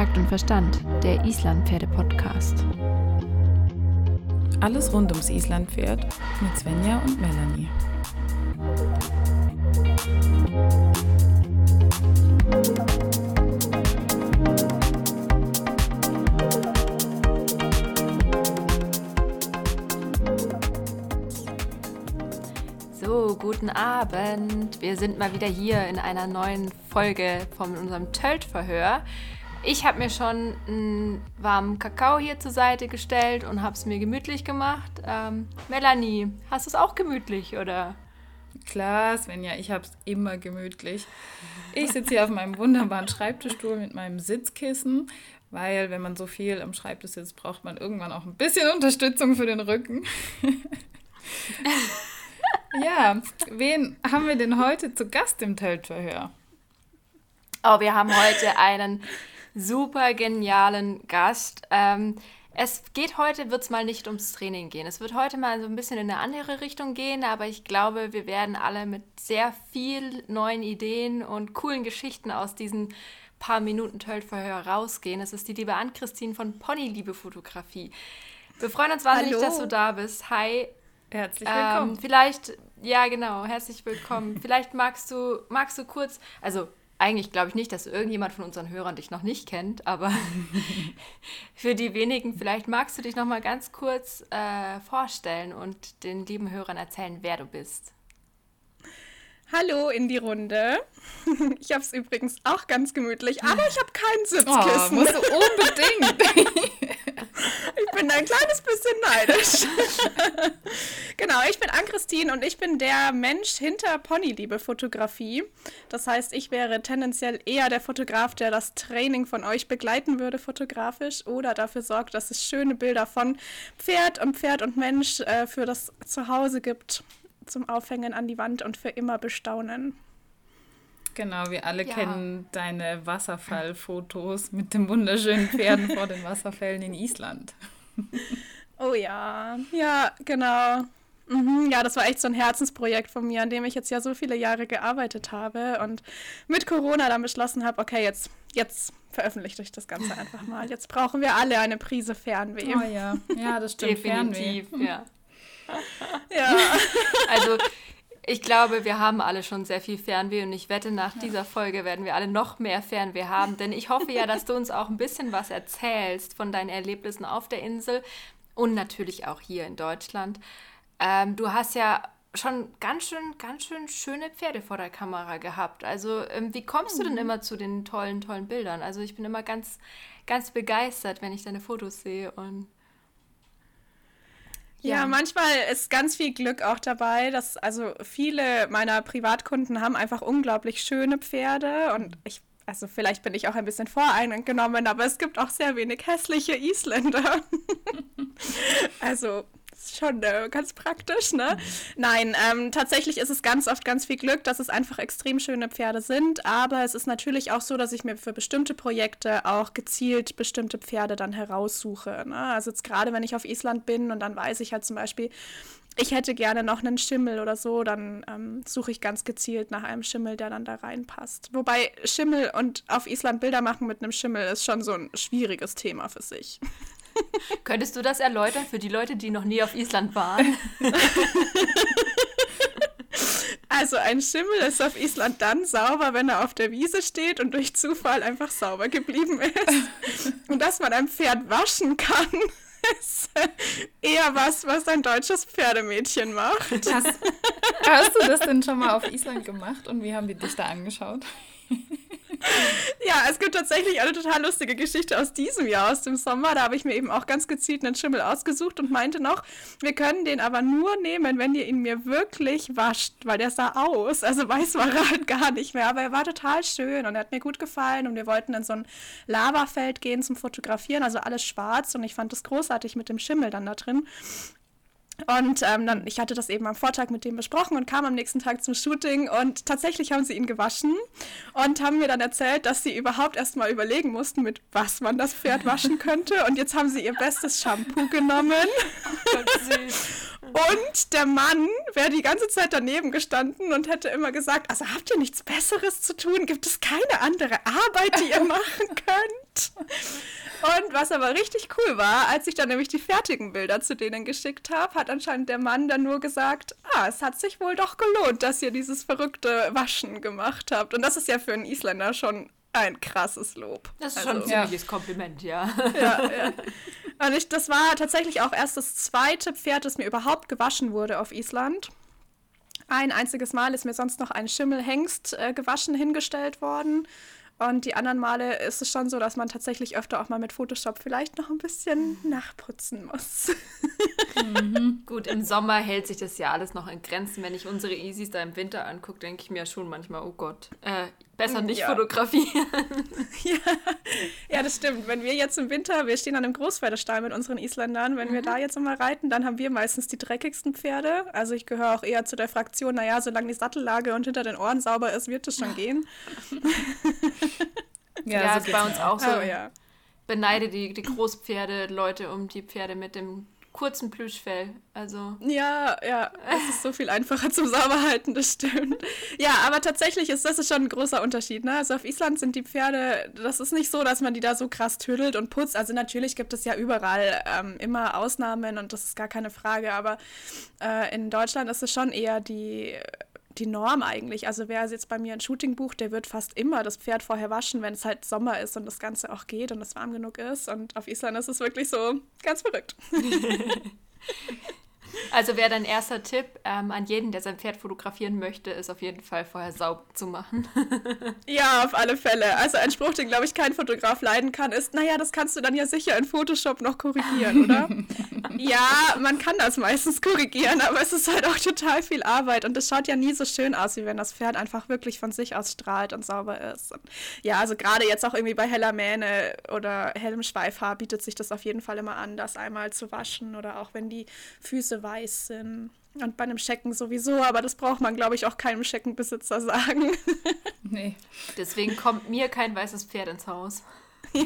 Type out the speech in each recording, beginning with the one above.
Takt und Verstand, der Islandpferde-Podcast. Alles rund ums Islandpferd mit Svenja und Melanie. So, guten Abend. Wir sind mal wieder hier in einer neuen Folge von unserem Tölt-Verhör. Ich habe mir schon einen warmen Kakao hier zur Seite gestellt und habe es mir gemütlich gemacht. Ähm, Melanie, hast du es auch gemütlich oder? Klar, Svenja, ich habe es immer gemütlich. Ich sitze hier auf meinem wunderbaren Schreibtischstuhl mit meinem Sitzkissen, weil wenn man so viel am Schreibtisch sitzt, braucht man irgendwann auch ein bisschen Unterstützung für den Rücken. ja, wen haben wir denn heute zu Gast im Teltverhör? Oh, wir haben heute einen super genialen Gast. Ähm, es geht heute, wird es mal nicht ums Training gehen. Es wird heute mal so ein bisschen in eine andere Richtung gehen, aber ich glaube, wir werden alle mit sehr viel neuen Ideen und coolen Geschichten aus diesen paar Minuten Tölt-Verhör rausgehen. Es ist die liebe Ann-Christine von Ponyliebe Fotografie. Wir freuen uns wahnsinnig, Hallo. dass du da bist. Hi. Herzlich willkommen. Ähm, vielleicht, ja genau, herzlich willkommen. vielleicht magst du, magst du kurz, also eigentlich glaube ich nicht, dass irgendjemand von unseren Hörern dich noch nicht kennt, aber für die wenigen, vielleicht magst du dich noch mal ganz kurz äh, vorstellen und den lieben Hörern erzählen, wer du bist. Hallo in die Runde. Ich habe es übrigens auch ganz gemütlich, aber ich habe kein Sitzkissen. Oh, musst du unbedingt. Ich bin ein kleines bisschen neidisch. genau, ich bin Ann-Christine und ich bin der Mensch hinter Ponyliebe-Fotografie. Das heißt, ich wäre tendenziell eher der Fotograf, der das Training von euch begleiten würde, fotografisch, oder dafür sorgt, dass es schöne Bilder von Pferd und Pferd und Mensch äh, für das Zuhause gibt, zum Aufhängen an die Wand und für immer bestaunen. Genau, wir alle ja. kennen deine Wasserfallfotos mit den wunderschönen Pferden vor den Wasserfällen in Island. Oh ja, ja, genau. Mhm, ja, das war echt so ein Herzensprojekt von mir, an dem ich jetzt ja so viele Jahre gearbeitet habe und mit Corona dann beschlossen habe, okay, jetzt, jetzt veröffentliche ich das Ganze einfach mal. Jetzt brauchen wir alle eine Prise Fernweh. Oh ja, ja, das stimmt. Definitiv, Fernweh. ja. ja. Also ich glaube, wir haben alle schon sehr viel Fernweh und ich wette, nach ja. dieser Folge werden wir alle noch mehr Fernweh haben, denn ich hoffe ja, dass du uns auch ein bisschen was erzählst von deinen Erlebnissen auf der Insel und natürlich auch hier in Deutschland. Ähm, du hast ja schon ganz schön, ganz schön schöne Pferde vor der Kamera gehabt. Also ähm, wie kommst du denn mhm. immer zu den tollen, tollen Bildern? Also ich bin immer ganz, ganz begeistert, wenn ich deine Fotos sehe und ja. ja, manchmal ist ganz viel Glück auch dabei, dass also viele meiner Privatkunden haben einfach unglaublich schöne Pferde und ich also vielleicht bin ich auch ein bisschen voreingenommen, aber es gibt auch sehr wenig hässliche Isländer. also ist schon äh, ganz praktisch, ne? Nein, ähm, tatsächlich ist es ganz oft ganz viel Glück, dass es einfach extrem schöne Pferde sind. Aber es ist natürlich auch so, dass ich mir für bestimmte Projekte auch gezielt bestimmte Pferde dann heraussuche. Ne? Also jetzt gerade, wenn ich auf Island bin und dann weiß ich halt zum Beispiel, ich hätte gerne noch einen Schimmel oder so, dann ähm, suche ich ganz gezielt nach einem Schimmel, der dann da reinpasst. Wobei Schimmel und auf Island Bilder machen mit einem Schimmel ist schon so ein schwieriges Thema für sich. Könntest du das erläutern für die Leute, die noch nie auf Island waren? Also ein Schimmel ist auf Island dann sauber, wenn er auf der Wiese steht und durch Zufall einfach sauber geblieben ist. Und dass man ein Pferd waschen kann, ist eher was, was ein deutsches Pferdemädchen macht. Hast, hast du das denn schon mal auf Island gemacht und wie haben die dich da angeschaut? ja, es gibt tatsächlich eine total lustige Geschichte aus diesem Jahr, aus dem Sommer. Da habe ich mir eben auch ganz gezielt einen Schimmel ausgesucht und meinte noch, wir können den aber nur nehmen, wenn ihr ihn mir wirklich wascht, weil der sah aus. Also weiß war er halt gar nicht mehr, aber er war total schön und er hat mir gut gefallen und wir wollten in so ein Lavafeld gehen zum Fotografieren, also alles schwarz und ich fand es großartig mit dem Schimmel dann da drin. Und ähm, dann, ich hatte das eben am Vortag mit dem besprochen und kam am nächsten Tag zum Shooting und tatsächlich haben sie ihn gewaschen und haben mir dann erzählt, dass sie überhaupt erst mal überlegen mussten, mit was man das Pferd waschen könnte. Und jetzt haben sie ihr bestes Shampoo genommen. und der Mann wäre die ganze Zeit daneben gestanden und hätte immer gesagt, also habt ihr nichts Besseres zu tun? Gibt es keine andere Arbeit, die ihr machen könnt? Und was aber richtig cool war, als ich dann nämlich die fertigen Bilder zu denen geschickt habe, hat anscheinend der Mann dann nur gesagt, ah, es hat sich wohl doch gelohnt, dass ihr dieses verrückte Waschen gemacht habt. Und das ist ja für einen Isländer schon ein krasses Lob. Das ist also, schon ein ziemliches ja. Kompliment, ja. Ja, ja. Und ich, das war tatsächlich auch erst das zweite Pferd, das mir überhaupt gewaschen wurde auf Island. Ein einziges Mal ist mir sonst noch ein Schimmelhengst äh, gewaschen hingestellt worden. Und die anderen Male ist es schon so, dass man tatsächlich öfter auch mal mit Photoshop vielleicht noch ein bisschen nachputzen muss. Mhm. Gut, im Sommer hält sich das ja alles noch in Grenzen. Wenn ich unsere Easys da im Winter angucke, denke ich mir schon manchmal, oh Gott, äh, besser nicht ja. fotografieren. Ja. ja, das stimmt. Wenn wir jetzt im Winter, wir stehen an einem Großpferdestall mit unseren Isländern, wenn mhm. wir da jetzt immer reiten, dann haben wir meistens die dreckigsten Pferde. Also ich gehöre auch eher zu der Fraktion, naja, solange die Sattellage und hinter den Ohren sauber ist, wird es schon gehen. ja, ja so ist bei uns auch so. Oh, ja. Beneide die, die Großpferde, Leute um die Pferde mit dem kurzen Plüschfell. Also. Ja, ja, es ist so viel einfacher zum Sauberhalten, das stimmt. Ja, aber tatsächlich ist das schon ein großer Unterschied. Ne? Also auf Island sind die Pferde, das ist nicht so, dass man die da so krass tüdelt und putzt. Also natürlich gibt es ja überall ähm, immer Ausnahmen und das ist gar keine Frage, aber äh, in Deutschland ist es schon eher die die Norm eigentlich. Also wer jetzt bei mir ein Shooting bucht, der wird fast immer das Pferd vorher waschen, wenn es halt Sommer ist und das Ganze auch geht und es warm genug ist. Und auf Island ist es wirklich so ganz verrückt. Also wäre dein erster Tipp ähm, an jeden, der sein Pferd fotografieren möchte, ist auf jeden Fall vorher sauber zu machen. ja, auf alle Fälle. Also ein Spruch, den, glaube ich, kein Fotograf leiden kann, ist, naja, das kannst du dann ja sicher in Photoshop noch korrigieren, oder? ja, man kann das meistens korrigieren, aber es ist halt auch total viel Arbeit und es schaut ja nie so schön aus, wie wenn das Pferd einfach wirklich von sich aus strahlt und sauber ist. Und ja, also gerade jetzt auch irgendwie bei heller Mähne oder hellem Schweifhaar bietet sich das auf jeden Fall immer an, das einmal zu waschen oder auch wenn die Füße weiß sind. Und bei einem Schecken sowieso, aber das braucht man, glaube ich, auch keinem Scheckenbesitzer sagen. nee. Deswegen kommt mir kein weißes Pferd ins Haus. Ja,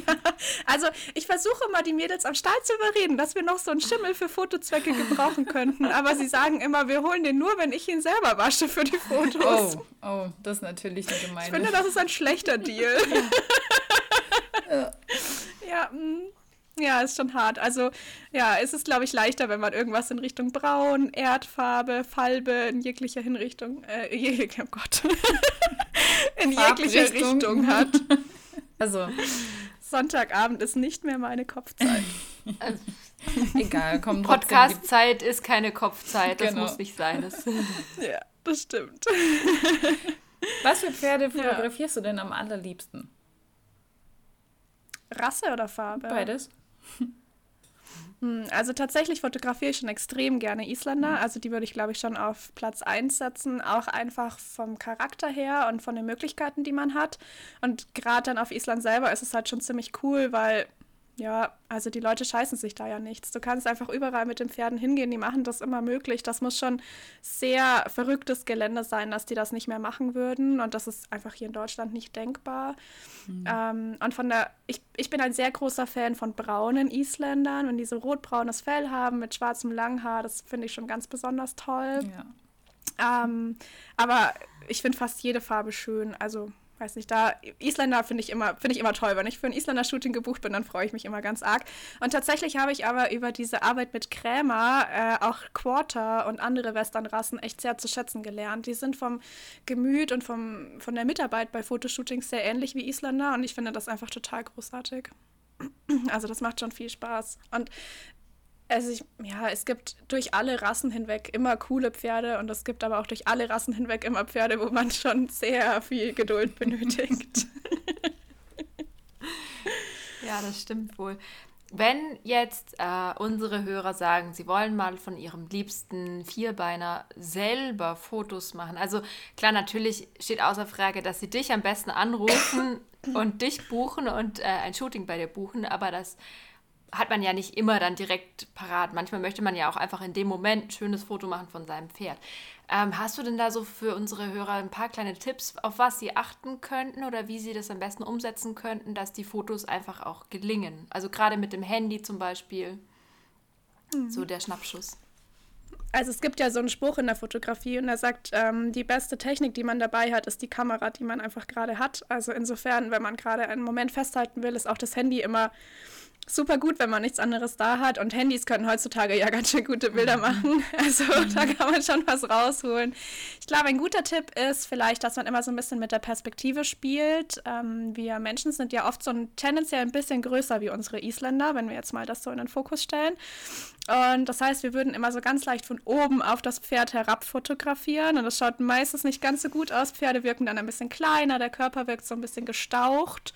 also ich versuche mal die Mädels am Stall zu überreden, dass wir noch so einen Schimmel für Fotozwecke gebrauchen könnten. Aber sie sagen immer, wir holen den nur, wenn ich ihn selber wasche für die Fotos. Oh, oh das ist natürlich eine gemeine. Ich finde, das ist ein schlechter Deal. ja, ja mh. Ja, ist schon hart. Also, ja, es ist, glaube ich, leichter, wenn man irgendwas in Richtung Braun, Erdfarbe, Falbe, in jeglicher Hinrichtung, äh, je, oh Gott, in jeglicher Richtung hat. Also, Sonntagabend ist nicht mehr meine Kopfzeit. Also, egal, komm Podcast-Zeit ist keine Kopfzeit, das genau. muss nicht sein. Das ja, das stimmt. Was für Pferde fotografierst ja. du denn am allerliebsten? Rasse oder Farbe? Beides. Hm, also tatsächlich fotografiere ich schon extrem gerne Isländer. Mhm. Also die würde ich, glaube ich, schon auf Platz 1 setzen. Auch einfach vom Charakter her und von den Möglichkeiten, die man hat. Und gerade dann auf Island selber ist es halt schon ziemlich cool, weil ja, also die Leute scheißen sich da ja nichts. Du kannst einfach überall mit den Pferden hingehen, die machen das immer möglich. Das muss schon sehr verrücktes Gelände sein, dass die das nicht mehr machen würden. Und das ist einfach hier in Deutschland nicht denkbar. Mhm. Ähm, und von der, ich, ich bin ein sehr großer Fan von braunen Isländern, wenn die so rotbraunes Fell haben mit schwarzem Langhaar, das finde ich schon ganz besonders toll. Ja. Ähm, aber ich finde fast jede Farbe schön. Also weiß nicht, da Isländer finde ich immer finde ich immer toll. Wenn ich für ein Isländer Shooting gebucht bin, dann freue ich mich immer ganz arg. Und tatsächlich habe ich aber über diese Arbeit mit Krämer äh, auch Quarter und andere Westernrassen echt sehr zu schätzen gelernt. Die sind vom Gemüt und vom von der Mitarbeit bei Fotoshootings sehr ähnlich wie Isländer und ich finde das einfach total großartig. Also das macht schon viel Spaß. Und also ich, ja, es gibt durch alle Rassen hinweg immer coole Pferde und es gibt aber auch durch alle Rassen hinweg immer Pferde, wo man schon sehr viel Geduld benötigt. ja, das stimmt wohl. Wenn jetzt äh, unsere Hörer sagen, sie wollen mal von ihrem liebsten Vierbeiner selber Fotos machen, also klar, natürlich steht außer Frage, dass sie dich am besten anrufen und dich buchen und äh, ein Shooting bei dir buchen, aber das hat man ja nicht immer dann direkt parat. Manchmal möchte man ja auch einfach in dem Moment ein schönes Foto machen von seinem Pferd. Ähm, hast du denn da so für unsere Hörer ein paar kleine Tipps, auf was sie achten könnten oder wie sie das am besten umsetzen könnten, dass die Fotos einfach auch gelingen? Also gerade mit dem Handy zum Beispiel, mhm. so der Schnappschuss. Also es gibt ja so einen Spruch in der Fotografie und er sagt, ähm, die beste Technik, die man dabei hat, ist die Kamera, die man einfach gerade hat. Also insofern, wenn man gerade einen Moment festhalten will, ist auch das Handy immer super gut, wenn man nichts anderes da hat. Und Handys können heutzutage ja ganz schön gute Bilder mhm. machen. Also mhm. da kann man schon was rausholen. Ich glaube, ein guter Tipp ist vielleicht, dass man immer so ein bisschen mit der Perspektive spielt. Ähm, wir Menschen sind ja oft so ein, tendenziell ein bisschen größer wie unsere Isländer, wenn wir jetzt mal das so in den Fokus stellen. Und das heißt, wir würden immer so ganz leicht von oben auf das Pferd herab fotografieren. Und das schaut meistens nicht ganz so gut aus. Pferde wirken dann ein bisschen kleiner, der Körper wirkt so ein bisschen gestaucht.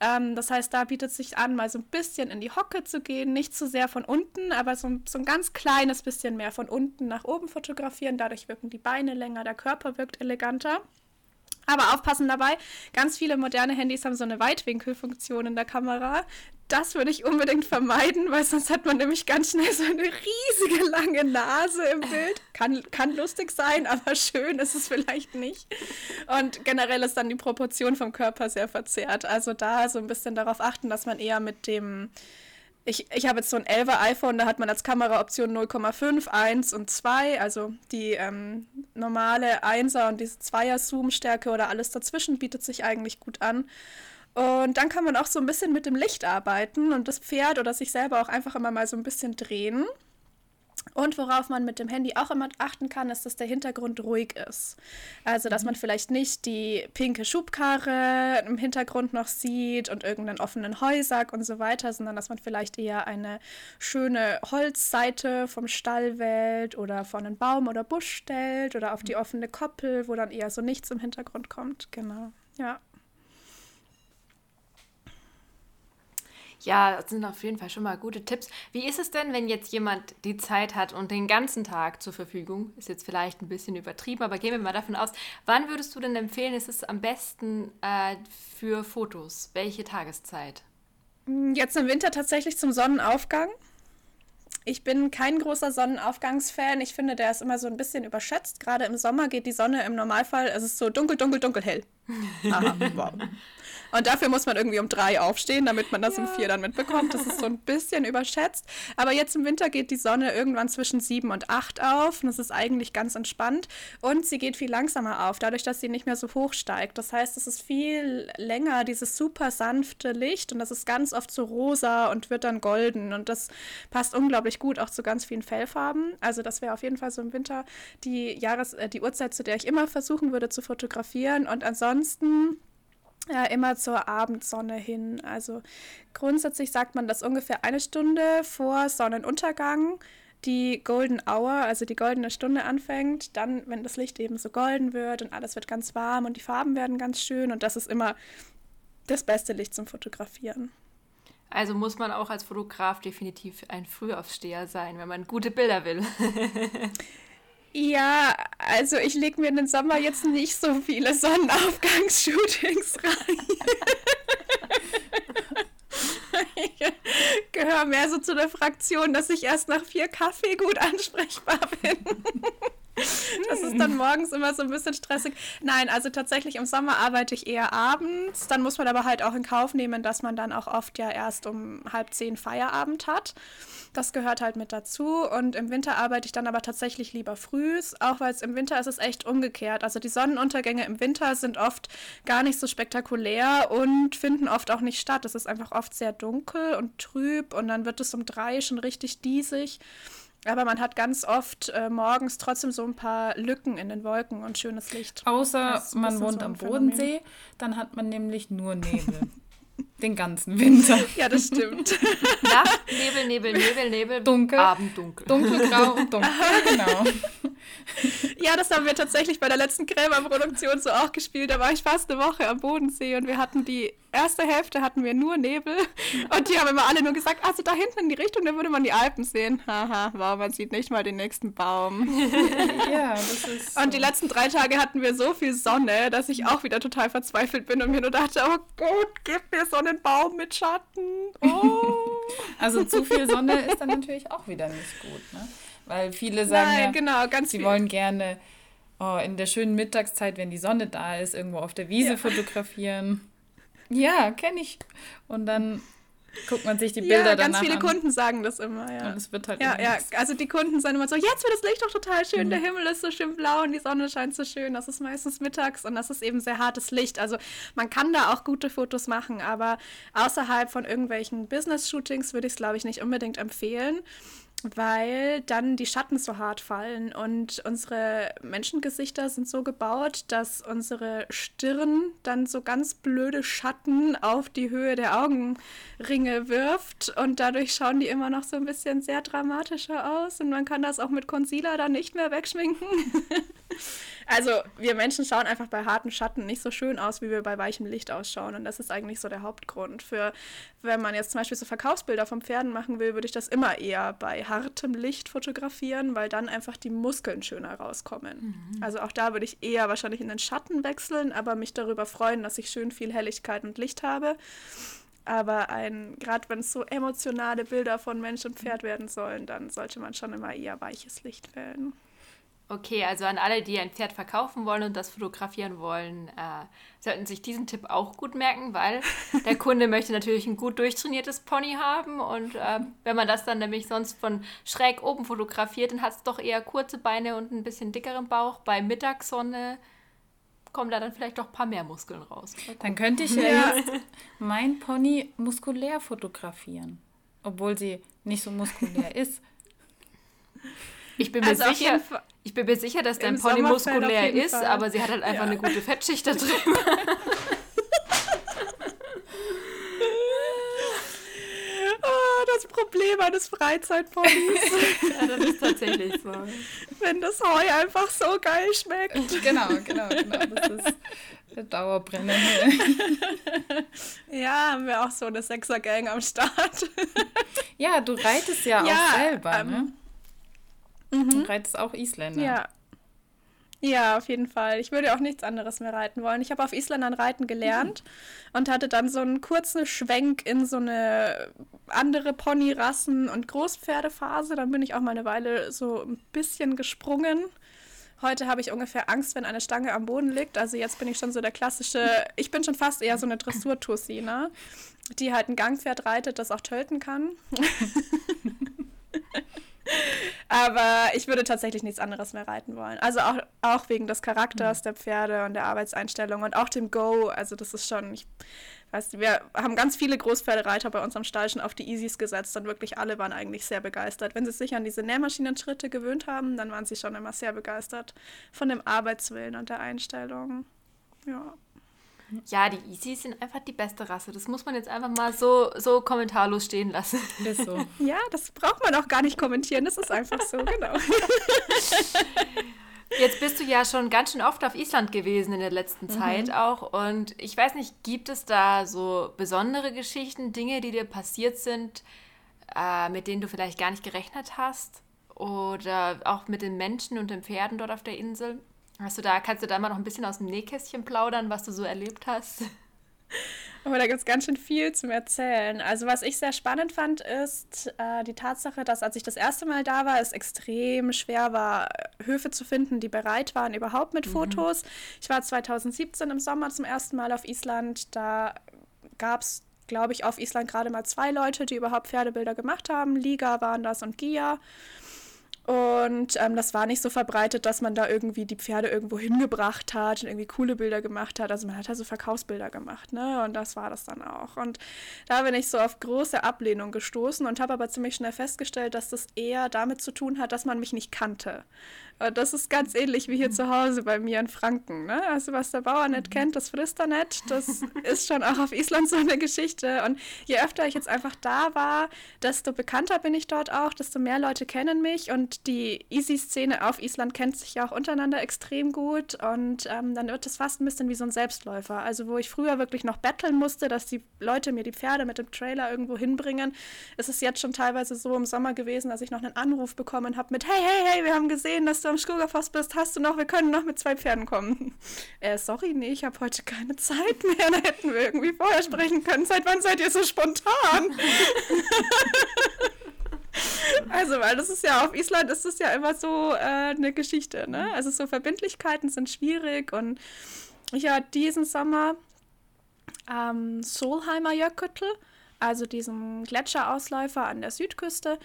Ähm, das heißt, da bietet es sich an, mal so ein bisschen in die Hocke zu gehen, nicht zu sehr von unten, aber so, so ein ganz kleines bisschen mehr von unten nach oben fotografieren. Dadurch wirken die Beine länger, der Körper wirkt eleganter. Aber aufpassen dabei, ganz viele moderne Handys haben so eine Weitwinkelfunktion in der Kamera. Das würde ich unbedingt vermeiden, weil sonst hat man nämlich ganz schnell so eine riesige lange Nase im Bild. Kann, kann lustig sein, aber schön ist es vielleicht nicht. Und generell ist dann die Proportion vom Körper sehr verzerrt. Also da so ein bisschen darauf achten, dass man eher mit dem ich, ich habe jetzt so ein 11er iPhone, da hat man als Kameraoption 0,5, 1 und 2, also die ähm, normale 1er und diese 2er Zoom-Stärke oder alles dazwischen bietet sich eigentlich gut an. Und dann kann man auch so ein bisschen mit dem Licht arbeiten und das Pferd oder sich selber auch einfach immer mal so ein bisschen drehen. Und worauf man mit dem Handy auch immer achten kann, ist, dass der Hintergrund ruhig ist. Also, dass man mhm. vielleicht nicht die pinke Schubkarre im Hintergrund noch sieht und irgendeinen offenen Heusack und so weiter, sondern dass man vielleicht eher eine schöne Holzseite vom Stall wählt oder vor einen Baum oder Busch stellt oder auf die mhm. offene Koppel, wo dann eher so nichts im Hintergrund kommt. Genau. Ja. Ja, das sind auf jeden Fall schon mal gute Tipps. Wie ist es denn, wenn jetzt jemand die Zeit hat und den ganzen Tag zur Verfügung, ist jetzt vielleicht ein bisschen übertrieben, aber gehen wir mal davon aus, wann würdest du denn empfehlen, ist es am besten äh, für Fotos? Welche Tageszeit? Hm, jetzt im Winter tatsächlich zum Sonnenaufgang. Ich bin kein großer Sonnenaufgangsfan. Ich finde, der ist immer so ein bisschen überschätzt. Gerade im Sommer geht die Sonne im Normalfall, es ist so dunkel, dunkel, dunkel, hell. Aha, wow. Und dafür muss man irgendwie um drei aufstehen, damit man das ja. um vier dann mitbekommt. Das ist so ein bisschen überschätzt. Aber jetzt im Winter geht die Sonne irgendwann zwischen sieben und acht auf. Und das ist eigentlich ganz entspannt. Und sie geht viel langsamer auf, dadurch, dass sie nicht mehr so hoch steigt. Das heißt, es ist viel länger, dieses super sanfte Licht. Und das ist ganz oft so rosa und wird dann golden. Und das passt unglaublich gut auch zu ganz vielen Fellfarben. Also das wäre auf jeden Fall so im Winter die Jahres-, äh, die Uhrzeit, zu der ich immer versuchen würde zu fotografieren. Und ansonsten ja, immer zur Abendsonne hin. Also grundsätzlich sagt man, dass ungefähr eine Stunde vor Sonnenuntergang die Golden Hour, also die goldene Stunde anfängt. Dann, wenn das Licht eben so golden wird und alles wird ganz warm und die Farben werden ganz schön und das ist immer das beste Licht zum Fotografieren. Also muss man auch als Fotograf definitiv ein Frühaufsteher sein, wenn man gute Bilder will. Ja, also ich lege mir in den Sommer jetzt nicht so viele Sonnenaufgangsshootings rein. ich gehöre mehr so zu der Fraktion, dass ich erst nach vier Kaffee gut ansprechbar bin. Das ist dann morgens immer so ein bisschen stressig. Nein, also tatsächlich im Sommer arbeite ich eher abends. Dann muss man aber halt auch in Kauf nehmen, dass man dann auch oft ja erst um halb zehn Feierabend hat. Das gehört halt mit dazu. Und im Winter arbeite ich dann aber tatsächlich lieber früh, auch weil es im Winter ist es echt umgekehrt. Also die Sonnenuntergänge im Winter sind oft gar nicht so spektakulär und finden oft auch nicht statt. Es ist einfach oft sehr dunkel und trüb und dann wird es um drei schon richtig diesig. Aber man hat ganz oft äh, morgens trotzdem so ein paar Lücken in den Wolken und schönes Licht. Außer man wohnt so am Bodensee, dann hat man nämlich nur Nebel. Den ganzen Winter. Ja, das stimmt. Nacht, Nebel, Nebel, Nebel, Nebel, dunkel, Abend dunkel. Dunkelgrau und dunkel, genau. Ja, das haben wir tatsächlich bei der letzten Krämerproduktion so auch gespielt. Da war ich fast eine Woche am Bodensee und wir hatten die erste Hälfte hatten wir nur Nebel und die haben immer alle nur gesagt, also da hinten in die Richtung, da würde man die Alpen sehen. Haha, wow, man sieht nicht mal den nächsten Baum. ja, das ist. Und die letzten drei Tage hatten wir so viel Sonne, dass ich auch wieder total verzweifelt bin und mir nur dachte, oh Gott, gib mir so Baum mit Schatten. Oh. also zu viel Sonne ist dann natürlich auch wieder nicht gut, ne? Weil viele sagen Nein, ja, genau, ganz sie viel. wollen gerne oh, in der schönen Mittagszeit, wenn die Sonne da ist, irgendwo auf der Wiese ja. fotografieren. Ja, kenne ich. Und dann guckt man sich die Bilder ja, ganz viele an. Kunden sagen das immer, ja. Und es wird halt ja, ja, nichts. also die Kunden sagen immer so, jetzt wird das Licht doch total schön, Mhm. der Himmel ist so schön blau und die Sonne scheint so schön. Das ist meistens mittags und das ist eben sehr hartes Licht. Also man kann da auch gute Fotos machen, aber außerhalb von irgendwelchen Business-Shootings würde ich es, glaube ich, nicht unbedingt empfehlen weil dann die Schatten so hart fallen und unsere Menschengesichter sind so gebaut, dass unsere Stirn dann so ganz blöde Schatten auf die Höhe der Augenringe wirft und dadurch schauen die immer noch so ein bisschen sehr dramatischer aus und man kann das auch mit Concealer dann nicht mehr wegschminken. Also wir Menschen schauen einfach bei harten Schatten nicht so schön aus, wie wir bei weichem Licht ausschauen. Und das ist eigentlich so der Hauptgrund. Für wenn man jetzt zum Beispiel so Verkaufsbilder von Pferden machen will, würde ich das immer eher bei hartem Licht fotografieren, weil dann einfach die Muskeln schöner rauskommen. Also auch da würde ich eher wahrscheinlich in den Schatten wechseln, aber mich darüber freuen, dass ich schön viel Helligkeit und Licht habe. Aber ein, gerade wenn es so emotionale Bilder von Mensch und Pferd werden sollen, dann sollte man schon immer eher weiches Licht wählen. Okay, also an alle, die ein Pferd verkaufen wollen und das fotografieren wollen, äh, sollten sich diesen Tipp auch gut merken, weil der Kunde möchte natürlich ein gut durchtrainiertes Pony haben und äh, wenn man das dann nämlich sonst von schräg oben fotografiert, dann hat es doch eher kurze Beine und ein bisschen dickeren Bauch. Bei Mittagssonne kommen da dann vielleicht doch ein paar mehr Muskeln raus. Dann könnte ich ja, Ja. mein Pony muskulär fotografieren, obwohl sie nicht so muskulär ist. Ich bin mir Also auf sicher, ich bin mir sicher, dass dein Pony muskulär ist, Fall. aber sie hat halt einfach Ja. eine gute Fettschicht da drin. Ah, das Problem eines Freizeitponys, ja, das ist tatsächlich so. wenn das Heu einfach so geil schmeckt. Genau, genau, genau. Das ist der Dauerbrenner. Ja, haben wir auch so eine Sechser-Gang am Start. Ja, du reitest ja, Ja, auch selber, ähm, ne? Du reitest auch Isländer. Ja. Ja, auf jeden Fall. Ich würde auch nichts anderes mehr reiten wollen. Ich habe auf Isländern reiten gelernt und hatte dann so einen kurzen Schwenk in so eine andere Ponyrassen- und Großpferdephase. Dann bin ich auch mal eine Weile so ein bisschen gesprungen. Heute habe ich ungefähr Angst, wenn eine Stange am Boden liegt. Also jetzt bin ich schon so der klassische, ich bin schon fast eher so eine Dressurtussi, ne? Die halt ein Gangpferd reitet, das auch tölten kann. Aber ich würde tatsächlich nichts anderes mehr reiten wollen. Also auch, auch wegen des Charakters der Pferde und der Arbeitseinstellung und auch dem Go. Also das ist schon, ich weiß nicht, wir haben ganz viele Großpferdereiter bei uns am Stall schon auf die Easies gesetzt und wirklich alle waren eigentlich sehr begeistert. Wenn sie sich an diese Nähmaschinenschritte gewöhnt haben, dann waren sie schon immer sehr begeistert von dem Arbeitswillen und der Einstellung. Ja. Ja, die Easies sind einfach die beste Rasse. Das muss man jetzt einfach mal so, so kommentarlos stehen lassen. Ist so. Ja, das braucht man auch gar nicht kommentieren. Das ist einfach so, genau. Jetzt bist du ja schon ganz schön oft auf Island gewesen in der letzten Zeit auch. Und ich weiß nicht, gibt es da so besondere Geschichten, Dinge, die dir passiert sind, äh, mit denen du vielleicht gar nicht gerechnet hast? Oder auch mit den Menschen und den Pferden dort auf der Insel? Hast du da, kannst du da mal noch ein bisschen aus dem Nähkästchen plaudern, was du so erlebt hast? Aber da gibt es ganz schön viel zum Erzählen. Also was ich sehr spannend fand, ist äh, die Tatsache, dass als ich das erste Mal da war, es extrem schwer war, Höfe zu finden, die bereit waren überhaupt mit Fotos. Ich war 2017 im Sommer zum ersten Mal auf Island. Da gab es, glaube ich, auf Island gerade mal zwei Leute, die überhaupt Pferdebilder gemacht haben. Liga waren das und Gia. Und ähm, das war nicht so verbreitet, dass man da irgendwie die Pferde irgendwo hingebracht hat und irgendwie coole Bilder gemacht hat. Also man hat also Verkaufsbilder gemacht, ne? Und das war das dann auch. Und da bin ich so auf große Ablehnung gestoßen und habe aber ziemlich schnell festgestellt, dass das eher damit zu tun hat, dass man mich nicht kannte. Und das ist ganz ähnlich wie hier zu Hause bei mir in Franken. Ne? Also was der Bauer nicht kennt, das frisst er nicht. Das ist schon auch auf Island so eine Geschichte. Und je öfter ich jetzt einfach da war, desto bekannter bin ich dort auch, desto mehr Leute kennen mich. Und die Easy-Szene auf Island kennt sich ja auch untereinander extrem gut. Und ähm, dann wird es fast ein bisschen wie so ein Selbstläufer. Also wo ich früher wirklich noch betteln musste, dass die Leute mir die Pferde mit dem Trailer irgendwo hinbringen, ist es jetzt schon teilweise so im Sommer gewesen, dass ich noch einen Anruf bekommen habe mit Hey, hey, hey, wir haben gesehen, dass du am Skogafoss bist, hast du noch, wir können noch mit zwei Pferden kommen. Äh, sorry, nee, ich habe heute keine Zeit mehr, da hätten wir irgendwie vorher sprechen können. Seit wann seid ihr so spontan? Also, weil das ist ja auf Island ist es ja immer so äh, eine Geschichte, ne? Also so Verbindlichkeiten sind schwierig und ich war diesen Sommer am Solheimer Jökull also diesem Gletscherausläufer an der Südküste.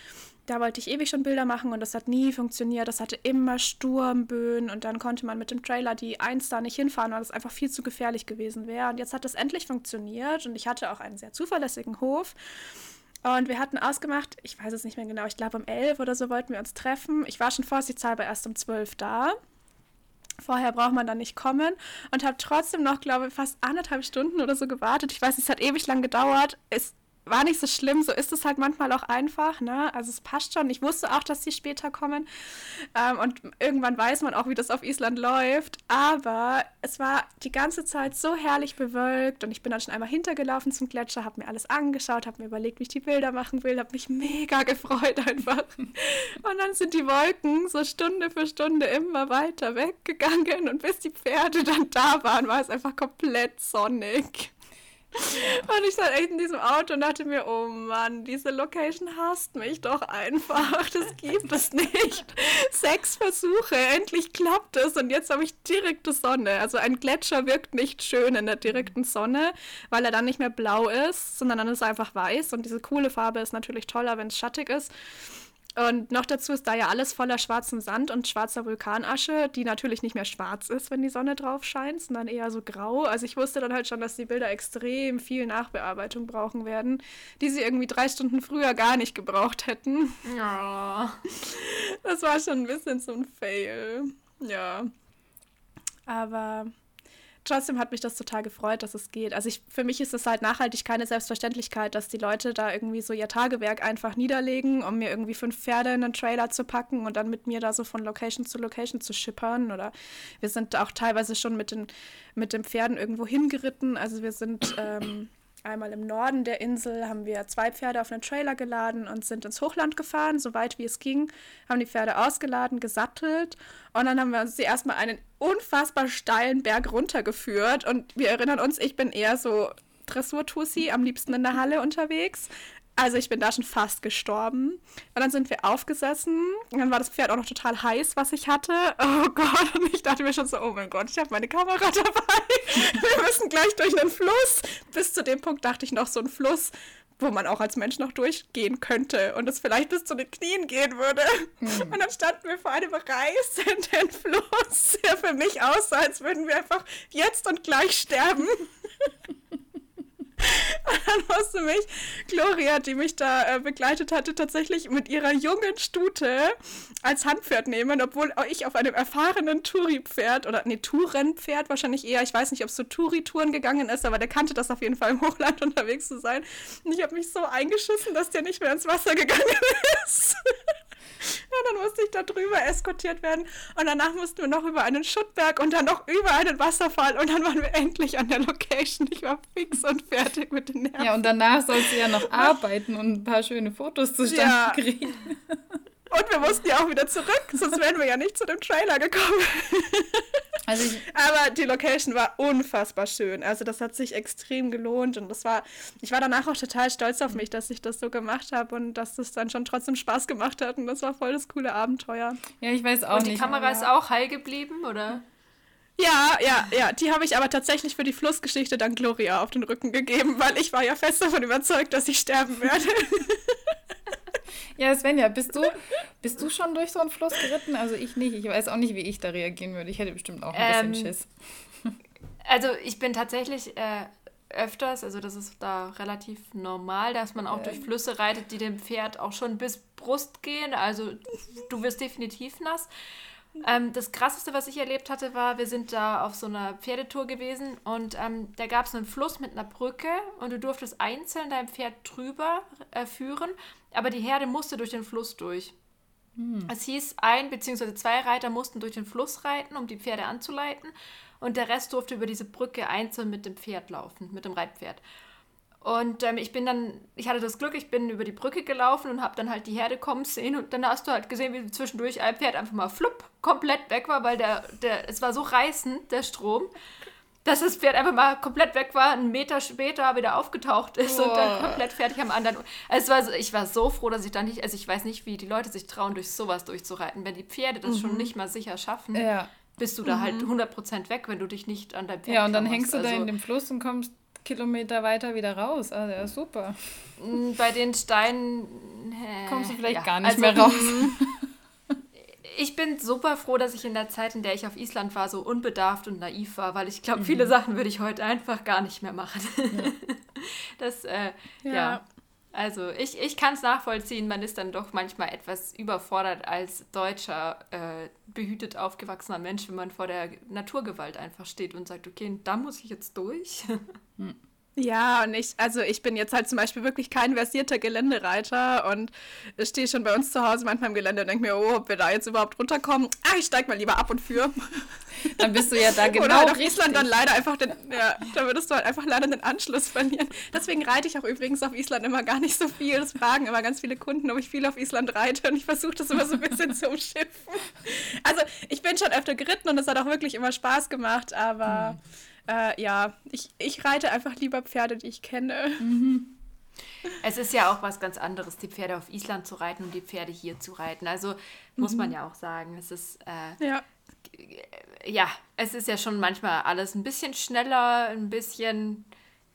Da wollte ich ewig schon Bilder machen und das hat nie funktioniert. Das hatte immer Sturmböen und dann konnte man mit dem Trailer die Eins da nicht hinfahren, weil es einfach viel zu gefährlich gewesen wäre. Und jetzt hat es endlich funktioniert und ich hatte auch einen sehr zuverlässigen Hof. Und wir hatten ausgemacht, ich weiß es nicht mehr genau, ich glaube um elf oder so wollten wir uns treffen. Ich war schon vorsichtshalber erst um zwölf da. Vorher braucht man dann nicht kommen und habe trotzdem noch, glaube ich, fast anderthalb Stunden oder so gewartet. Ich weiß, es hat ewig lang gedauert. Es war nicht so schlimm, so ist es halt manchmal auch einfach, ne? Also es passt schon. Ich wusste auch, dass sie später kommen. Ähm, und irgendwann weiß man auch, wie das auf Island läuft. Aber es war die ganze Zeit so herrlich bewölkt und ich bin dann schon einmal hintergelaufen zum Gletscher, habe mir alles angeschaut, habe mir überlegt, wie ich die Bilder machen will, habe mich mega gefreut einfach. Und dann sind die Wolken so Stunde für Stunde immer weiter weggegangen und bis die Pferde dann da waren, war es einfach komplett sonnig. Und ich stand echt in diesem Auto und dachte mir, oh Mann, diese Location hasst mich doch einfach. Das gibt es nicht. Sechs Versuche, endlich klappt es und jetzt habe ich direkte Sonne. Also ein Gletscher wirkt nicht schön in der direkten Sonne, weil er dann nicht mehr blau ist, sondern dann ist er einfach weiß und diese coole Farbe ist natürlich toller, wenn es schattig ist. Und noch dazu ist da ja alles voller schwarzem Sand und schwarzer Vulkanasche, die natürlich nicht mehr schwarz ist, wenn die Sonne drauf scheint, sondern eher so grau. Also ich wusste dann halt schon, dass die Bilder extrem viel Nachbearbeitung brauchen werden, die sie irgendwie drei Stunden früher gar nicht gebraucht hätten. Ja. Das war schon ein bisschen so ein Fail. Ja. Aber trotzdem hat mich das total gefreut, dass es geht. Also ich, für mich ist es halt nachhaltig keine Selbstverständlichkeit, dass die Leute da irgendwie so ihr Tagewerk einfach niederlegen, um mir irgendwie fünf Pferde in einen Trailer zu packen und dann mit mir da so von Location zu Location zu schippern. Oder wir sind auch teilweise schon mit den, mit den Pferden irgendwo hingeritten. Also wir sind ähm, einmal im Norden der Insel haben wir zwei Pferde auf einen Trailer geladen und sind ins Hochland gefahren, so weit wie es ging, haben die Pferde ausgeladen, gesattelt. Und dann haben wir sie erstmal einen unfassbar steilen Berg runtergeführt. Und wir erinnern uns, ich bin eher so Dressur-Tussi, am liebsten in der Halle unterwegs. Also ich bin da schon fast gestorben. Und dann sind wir aufgesessen. Und dann war das Pferd auch noch total heiß, was ich hatte. Oh Gott. Und ich dachte mir schon so, oh mein Gott, ich habe meine Kamera dabei. Wir müssen gleich durch einen Fluss. Bis zu dem Punkt dachte ich noch so ein Fluss, wo man auch als Mensch noch durchgehen könnte und es vielleicht bis zu den Knien gehen würde. Hm. Und dann standen wir vor einem reißenden Fluss, der für mich aussah, als würden wir einfach jetzt und gleich sterben. Dann musste mich Gloria, die mich da äh, begleitet hatte, tatsächlich mit ihrer jungen Stute als Handpferd nehmen, obwohl ich auf einem erfahrenen Touri-Pferd oder nee, Tourenpferd wahrscheinlich eher, ich weiß nicht, ob es so Touri-Touren gegangen ist, aber der kannte das auf jeden Fall im Hochland unterwegs zu sein. Und ich habe mich so eingeschissen, dass der nicht mehr ins Wasser gegangen ist. Ja, dann musste ich da drüber eskortiert werden. Und danach mussten wir noch über einen Schuttberg und dann noch über einen Wasserfall. Und dann waren wir endlich an der Location. Ich war fix und fertig mit den Nerven. Ja, und danach sollst du ja noch arbeiten und ein paar schöne Fotos zustande ja. kriegen. Und wir mussten ja auch wieder zurück, sonst wären wir ja nicht zu dem Trailer gekommen. Also Aber die Location war unfassbar schön. Also das hat sich extrem gelohnt und das war, ich war danach auch total stolz auf mich, dass ich das so gemacht habe und dass das dann schon trotzdem Spaß gemacht hat und das war voll das coole Abenteuer. Ja, ich weiß auch und nicht. Und die Kamera ist auch heil geblieben, oder? Ja, ja, ja. Die habe ich aber tatsächlich für die Flussgeschichte dann Gloria auf den Rücken gegeben, weil ich war ja fest davon überzeugt, dass ich sterben werde. Ja, Svenja, bist du, bist du schon durch so einen Fluss geritten? Also ich nicht. Ich weiß auch nicht, wie ich da reagieren würde. Ich hätte bestimmt auch ein bisschen ähm, Schiss. Also ich bin tatsächlich äh, öfters, also das ist da relativ normal, dass man auch ähm. durch Flüsse reitet, die dem Pferd auch schon bis Brust gehen. Also du wirst definitiv nass. Ähm, das krasseste, was ich erlebt hatte, war, wir sind da auf so einer Pferdetour gewesen und ähm, da gab es einen Fluss mit einer Brücke und du durftest einzeln dein Pferd drüber äh, führen, aber die Herde musste durch den Fluss durch. Hm. Es hieß, ein bzw. zwei Reiter mussten durch den Fluss reiten, um die Pferde anzuleiten und der Rest durfte über diese Brücke einzeln mit dem Pferd laufen, mit dem Reitpferd. Und ähm, ich bin dann, ich hatte das Glück, ich bin über die Brücke gelaufen und habe dann halt die Herde kommen sehen und dann hast du halt gesehen, wie zwischendurch ein Pferd einfach mal flupp komplett weg war, weil der, der, es war so reißend, der Strom, dass das Pferd einfach mal komplett weg war, einen Meter später wieder aufgetaucht ist oh. und dann komplett fertig am anderen. Also es war so, ich war so froh, dass ich da nicht, also ich weiß nicht, wie die Leute sich trauen, durch sowas durchzureiten. Wenn die Pferde das mhm. schon nicht mal sicher schaffen, ja. bist du da halt mhm. halt 100% weg, wenn du dich nicht an dein Pferd Ja, und dann hängst du also, da in dem Fluss und kommst Kilometer weiter wieder raus. Also ja, super. Mm, bei den Steinen äh, kommst du vielleicht ja. gar nicht also, mehr raus. ich bin super froh, dass ich in der Zeit, in der ich auf Island war, so unbedarft und naiv war, weil ich glaube, mhm. viele Sachen würde ich heute einfach gar nicht mehr machen. Ja. Das, äh, ja. ja. Also ich, ich kann es nachvollziehen, man ist dann doch manchmal etwas überfordert als deutscher, äh, behütet aufgewachsener Mensch, wenn man vor der Naturgewalt einfach steht und sagt, okay, da muss ich jetzt durch. Hm. Ja, und ich, also ich bin jetzt halt zum Beispiel wirklich kein versierter Geländereiter und stehe schon bei uns zu Hause manchmal im Gelände und denke mir, oh, ob wir da jetzt überhaupt runterkommen. Ah, ich steig mal lieber ab und für. Dann bist du ja da genau. Oder halt auf Island dann leider einfach den, ja, da würdest du halt einfach leider den Anschluss verlieren. Deswegen reite ich auch übrigens auf Island immer gar nicht so viel. Das fragen immer ganz viele Kunden, ob ich viel auf Island reite und ich versuche das immer so ein bisschen zu umschiffen. Also ich bin schon öfter geritten und es hat auch wirklich immer Spaß gemacht, aber. Mhm äh, ja, ich, ich reite einfach lieber Pferde, die ich kenne. Mhm. Es ist ja auch was ganz anderes, die Pferde auf Island zu reiten und die Pferde hier zu reiten. Also muss mhm. man ja auch sagen, es ist äh, ja. ja, es ist ja schon manchmal alles ein bisschen schneller, ein bisschen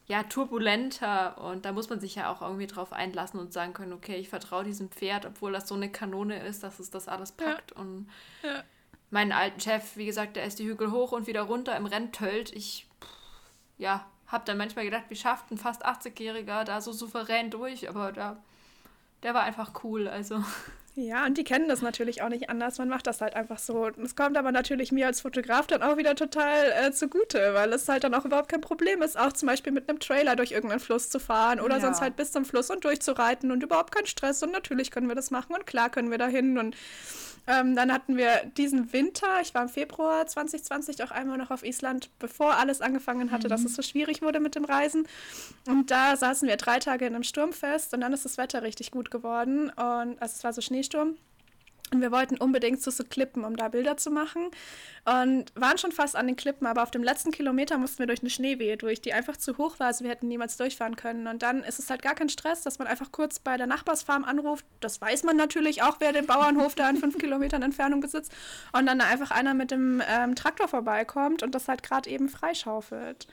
ja turbulenter und da muss man sich ja auch irgendwie drauf einlassen und sagen können, okay, ich vertraue diesem Pferd, obwohl das so eine Kanone ist, dass es das alles packt ja. und ja meinen alten Chef, wie gesagt, der ist die Hügel hoch und wieder runter im Renntölt. Ich, ja, habe dann manchmal gedacht, wie schafft ein fast 80-Jähriger da so souverän durch, aber da, der war einfach cool, also. Ja, und die kennen das natürlich auch nicht anders. Man macht das halt einfach so. Es kommt aber natürlich mir als Fotograf dann auch wieder total äh, zugute, weil es halt dann auch überhaupt kein Problem ist, auch zum Beispiel mit einem Trailer durch irgendeinen Fluss zu fahren oder ja. sonst halt bis zum Fluss und durchzureiten und überhaupt kein Stress. Und natürlich können wir das machen und klar können wir da hin und ähm, dann hatten wir diesen Winter, ich war im Februar 2020 auch einmal noch auf Island, bevor alles angefangen hatte, mhm. dass es so schwierig wurde mit dem Reisen. Und da saßen wir drei Tage in einem Sturm fest und dann ist das Wetter richtig gut geworden. Und also es war so Schneesturm. Und wir wollten unbedingt zu so Klippen, um da Bilder zu machen. Und waren schon fast an den Klippen, aber auf dem letzten Kilometer mussten wir durch eine Schneewehe durch, die einfach zu hoch war, also wir hätten niemals durchfahren können. Und dann ist es halt gar kein Stress, dass man einfach kurz bei der Nachbarsfarm anruft. Das weiß man natürlich auch, wer den Bauernhof da in fünf Kilometern Entfernung besitzt. Und dann einfach einer mit dem ähm, Traktor vorbeikommt und das halt gerade eben freischaufelt.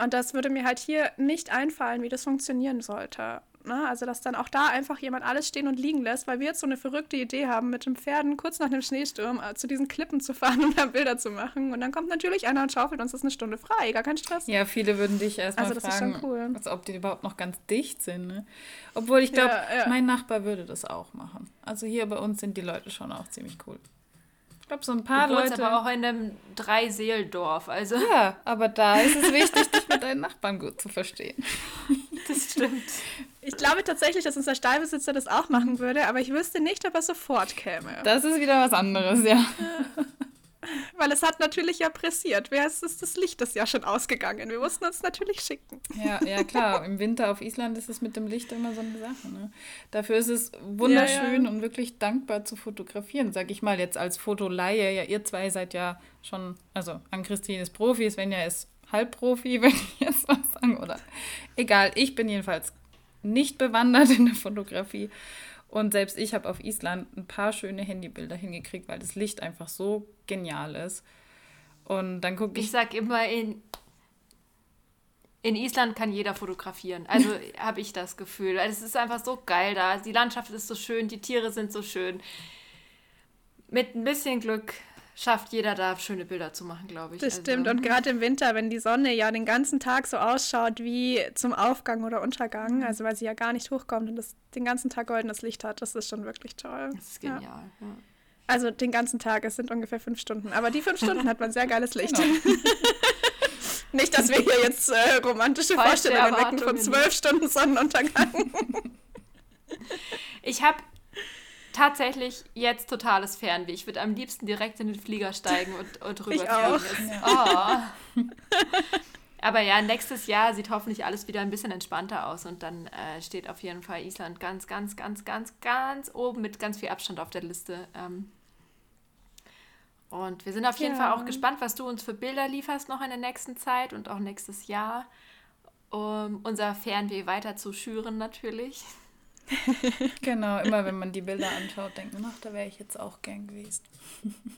Und das würde mir halt hier nicht einfallen, wie das funktionieren sollte. Ne? Also, dass dann auch da einfach jemand alles stehen und liegen lässt, weil wir jetzt so eine verrückte Idee haben, mit den Pferden kurz nach dem Schneesturm äh, zu diesen Klippen zu fahren und da Bilder zu machen. Und dann kommt natürlich einer und schaufelt uns das eine Stunde frei, gar kein Stress. Ja, viele würden dich erstmal also, fragen, cool. als ob die überhaupt noch ganz dicht sind. Ne? Obwohl ich glaube, ja, ja. mein Nachbar würde das auch machen. Also hier bei uns sind die Leute schon auch ziemlich cool. Ich glaube, so ein paar du Leute. aber auch in einem Dreiseeldorf, also. Ja, aber da ist es wichtig, dich mit deinen Nachbarn gut zu verstehen. Das stimmt. Ich glaube tatsächlich, dass unser Stallbesitzer das auch machen würde, aber ich wüsste nicht, ob er sofort käme. Das ist wieder was anderes, ja. Weil es hat natürlich ja pressiert. Wer ist, ist das Licht das ja schon ausgegangen? Wir mussten uns natürlich schicken. Ja, ja klar. Im Winter auf Island ist es mit dem Licht immer so eine Sache. Ne? Dafür ist es wunderschön ja, ja. und wirklich dankbar zu fotografieren, sag ich mal jetzt als Fotoleihe. Ja, ihr zwei seid ja schon, also an Christine ist Profi, Svenja ist Halbprofi, wenn ich jetzt was sagen. Oder egal, ich bin jedenfalls nicht bewandert in der Fotografie. Und selbst ich habe auf Island ein paar schöne Handybilder hingekriegt, weil das Licht einfach so genial ist. Und dann gucke ich. Ich sag immer, in, in Island kann jeder fotografieren. Also habe ich das Gefühl. Es ist einfach so geil da. Die Landschaft ist so schön, die Tiere sind so schön. Mit ein bisschen Glück schafft jeder da schöne Bilder zu machen, glaube ich. Das also. stimmt. Und gerade im Winter, wenn die Sonne ja den ganzen Tag so ausschaut wie zum Aufgang oder Untergang, mhm. also weil sie ja gar nicht hochkommt und das den ganzen Tag goldenes Licht hat, das ist schon wirklich toll. Das ist genial. Ja. Ja. Also den ganzen Tag, es sind ungefähr fünf Stunden. Aber die fünf Stunden hat man sehr geiles Licht. Genau. Nicht, dass wir hier jetzt äh, romantische Falsche Vorstellungen wecken von zwölf Stunden Sonnenuntergang. ich habe tatsächlich jetzt totales Fernweh. Ich würde am liebsten direkt in den Flieger steigen und, und rüberfliegen. Ja. Oh. Aber ja, nächstes Jahr sieht hoffentlich alles wieder ein bisschen entspannter aus und dann äh, steht auf jeden Fall Island ganz, ganz, ganz, ganz, ganz oben mit ganz viel Abstand auf der Liste. Ähm, und wir sind auf jeden ja. Fall auch gespannt, was du uns für Bilder lieferst noch in der nächsten Zeit und auch nächstes Jahr, um unser Fernweh weiter zu schüren natürlich. genau, immer wenn man die Bilder anschaut, denkt man, ach, da wäre ich jetzt auch gern gewesen.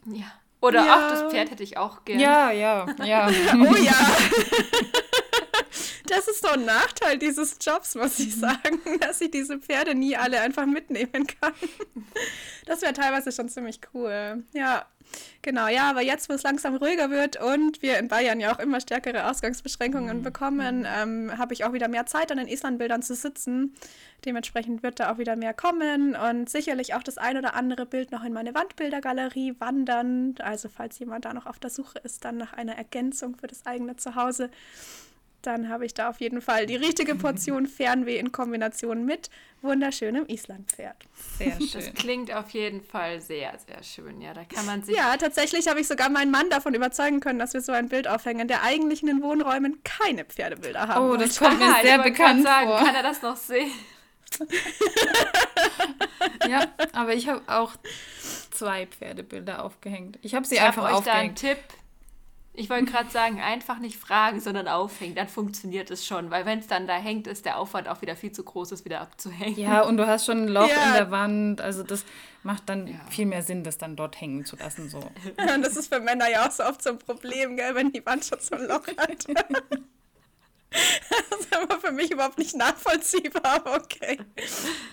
ja. Oder ja. ach, das Pferd hätte ich auch gern. Ja, ja, ja. oh ja. Das ist so ein Nachteil dieses Jobs, muss ich Mhm. sagen, dass ich diese Pferde nie alle einfach mitnehmen kann. Das wäre teilweise schon ziemlich cool. Ja, genau. Ja, aber jetzt, wo es langsam ruhiger wird und wir in Bayern ja auch immer stärkere Ausgangsbeschränkungen Mhm. bekommen, ähm, habe ich auch wieder mehr Zeit, an den Islandbildern zu sitzen. Dementsprechend wird da auch wieder mehr kommen und sicherlich auch das ein oder andere Bild noch in meine Wandbildergalerie wandern. Also falls jemand da noch auf der Suche ist, dann nach einer Ergänzung für das eigene Zuhause, dann habe ich da auf jeden Fall die richtige Portion Fernweh in Kombination mit wunderschönem Islandpferd. Sehr Das schön. klingt auf jeden Fall sehr, sehr schön. Ja, da kann man sich. Ja, tatsächlich habe ich sogar meinen Mann davon überzeugen können, dass wir so ein Bild aufhängen, der eigentlich in den Wohnräumen keine Pferdebilder haben Oh, das kommt mir ich sehr bekannt sagen, vor. Kann er das noch sehen? Ja, aber ich habe auch zwei Pferdebilder aufgehängt. Ich habe sie Ich habe einfach euch da einen aufgehängt. Tipp. Ich wollte gerade sagen, einfach nicht fragen, sondern aufhängen. Dann funktioniert es schon. Weil wenn es dann da hängt, ist der Aufwand auch wieder viel zu groß, es wieder abzuhängen. Ja, und du hast schon ein Loch Ja. in der Wand. Also das macht dann Ja. viel mehr Sinn, das dann dort hängen zu lassen. So. Und das ist für Männer ja auch so oft so ein Problem, gell, wenn die Wand schon so ein Loch hat. Das ist aber für mich überhaupt nicht nachvollziehbar, aber okay.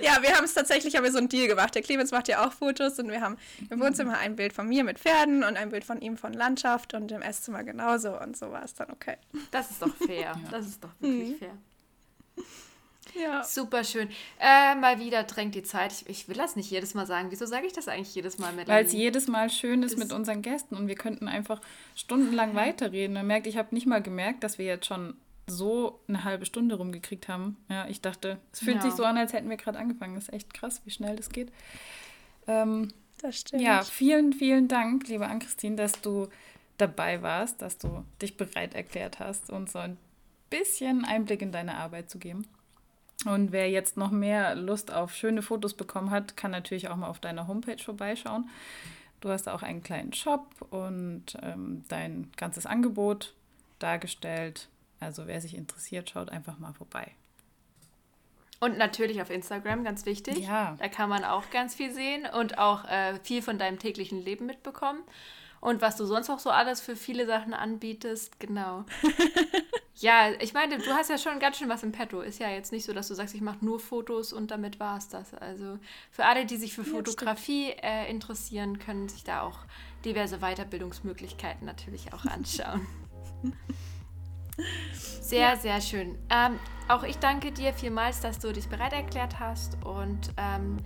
Ja, wir haben es tatsächlich, haben wir so einen Deal gemacht. Der Clemens macht ja auch Fotos und wir haben im Wohnzimmer ein Bild von mir mit Pferden und ein Bild von ihm von Landschaft und im Esszimmer genauso und so war es dann okay. Das ist doch fair. Das ist doch wirklich Mhm. fair. Ja. Super schön. Äh, mal wieder drängt die Zeit. Ich, ich will das nicht jedes Mal sagen. Wieso sage ich das eigentlich jedes Mal, Melanie? Weil es jedes Mal schön ist Das- mit unseren Gästen und wir könnten einfach stundenlang weiterreden. Man merkt, ich habe nicht mal gemerkt, dass wir jetzt schon so eine halbe Stunde rumgekriegt haben. Ja, ich dachte, es fühlt Ja. sich so an, als hätten wir gerade angefangen. Das ist echt krass, wie schnell das geht. Ähm, Das stimmt. ja, vielen, vielen Dank, liebe Ann-Christine, dass du dabei warst, dass du dich bereit erklärt hast, uns so ein bisschen Einblick in deine Arbeit zu geben. Und wer jetzt noch mehr Lust auf schöne Fotos bekommen hat, kann natürlich auch mal auf deiner Homepage vorbeischauen. Du hast auch einen kleinen Shop und ähm, dein ganzes Angebot dargestellt. Also wer sich interessiert, schaut einfach mal vorbei. Und natürlich auf Instagram, ganz wichtig. Ja. Da kann man auch ganz viel sehen und auch äh, viel von deinem täglichen Leben mitbekommen. Und was du sonst auch so alles für viele Sachen anbietest, genau. ja, ich meine, du hast ja schon ganz schön was im Petto. Ist ja jetzt nicht so, dass du sagst, ich mache nur Fotos und damit war es das. Also für alle, die sich für Ja, Fotografie äh, interessieren, können sich da auch diverse Weiterbildungsmöglichkeiten natürlich auch anschauen. Sehr, sehr schön. Ähm, auch ich danke dir vielmals, dass du dich bereit erklärt hast. Und ähm,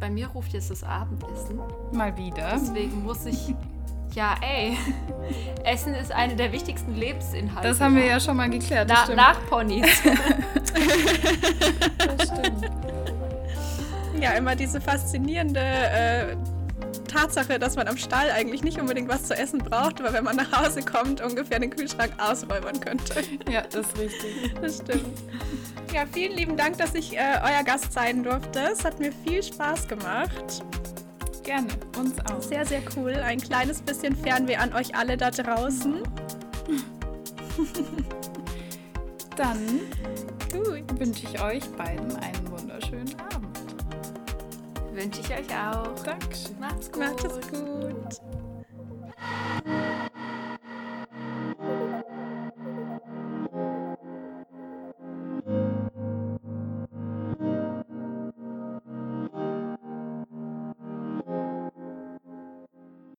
bei mir ruft jetzt das Abendessen. Mal wieder. Deswegen muss ich. Ja, ey. Essen ist eine der wichtigsten Lebensinhalte. Das haben wir ja schon mal geklärt. das Na, nach Ponys. Das stimmt. Ja, immer diese faszinierende äh, Tatsache, dass man am Stall eigentlich nicht unbedingt was zu essen braucht, aber wenn man nach Hause kommt, ungefähr den Kühlschrank ausräubern könnte. Ja, das ist richtig. Das stimmt. Ja, vielen lieben Dank, dass ich äh, euer Gast sein durfte. Es hat mir viel Spaß gemacht. Gerne. Uns auch. Sehr, sehr cool. Ein kleines bisschen Fernweh an euch alle da draußen. Dann wünsche ich euch beiden einen. Wünsche ich euch auch. Dankeschön. Macht's gut. Macht es gut.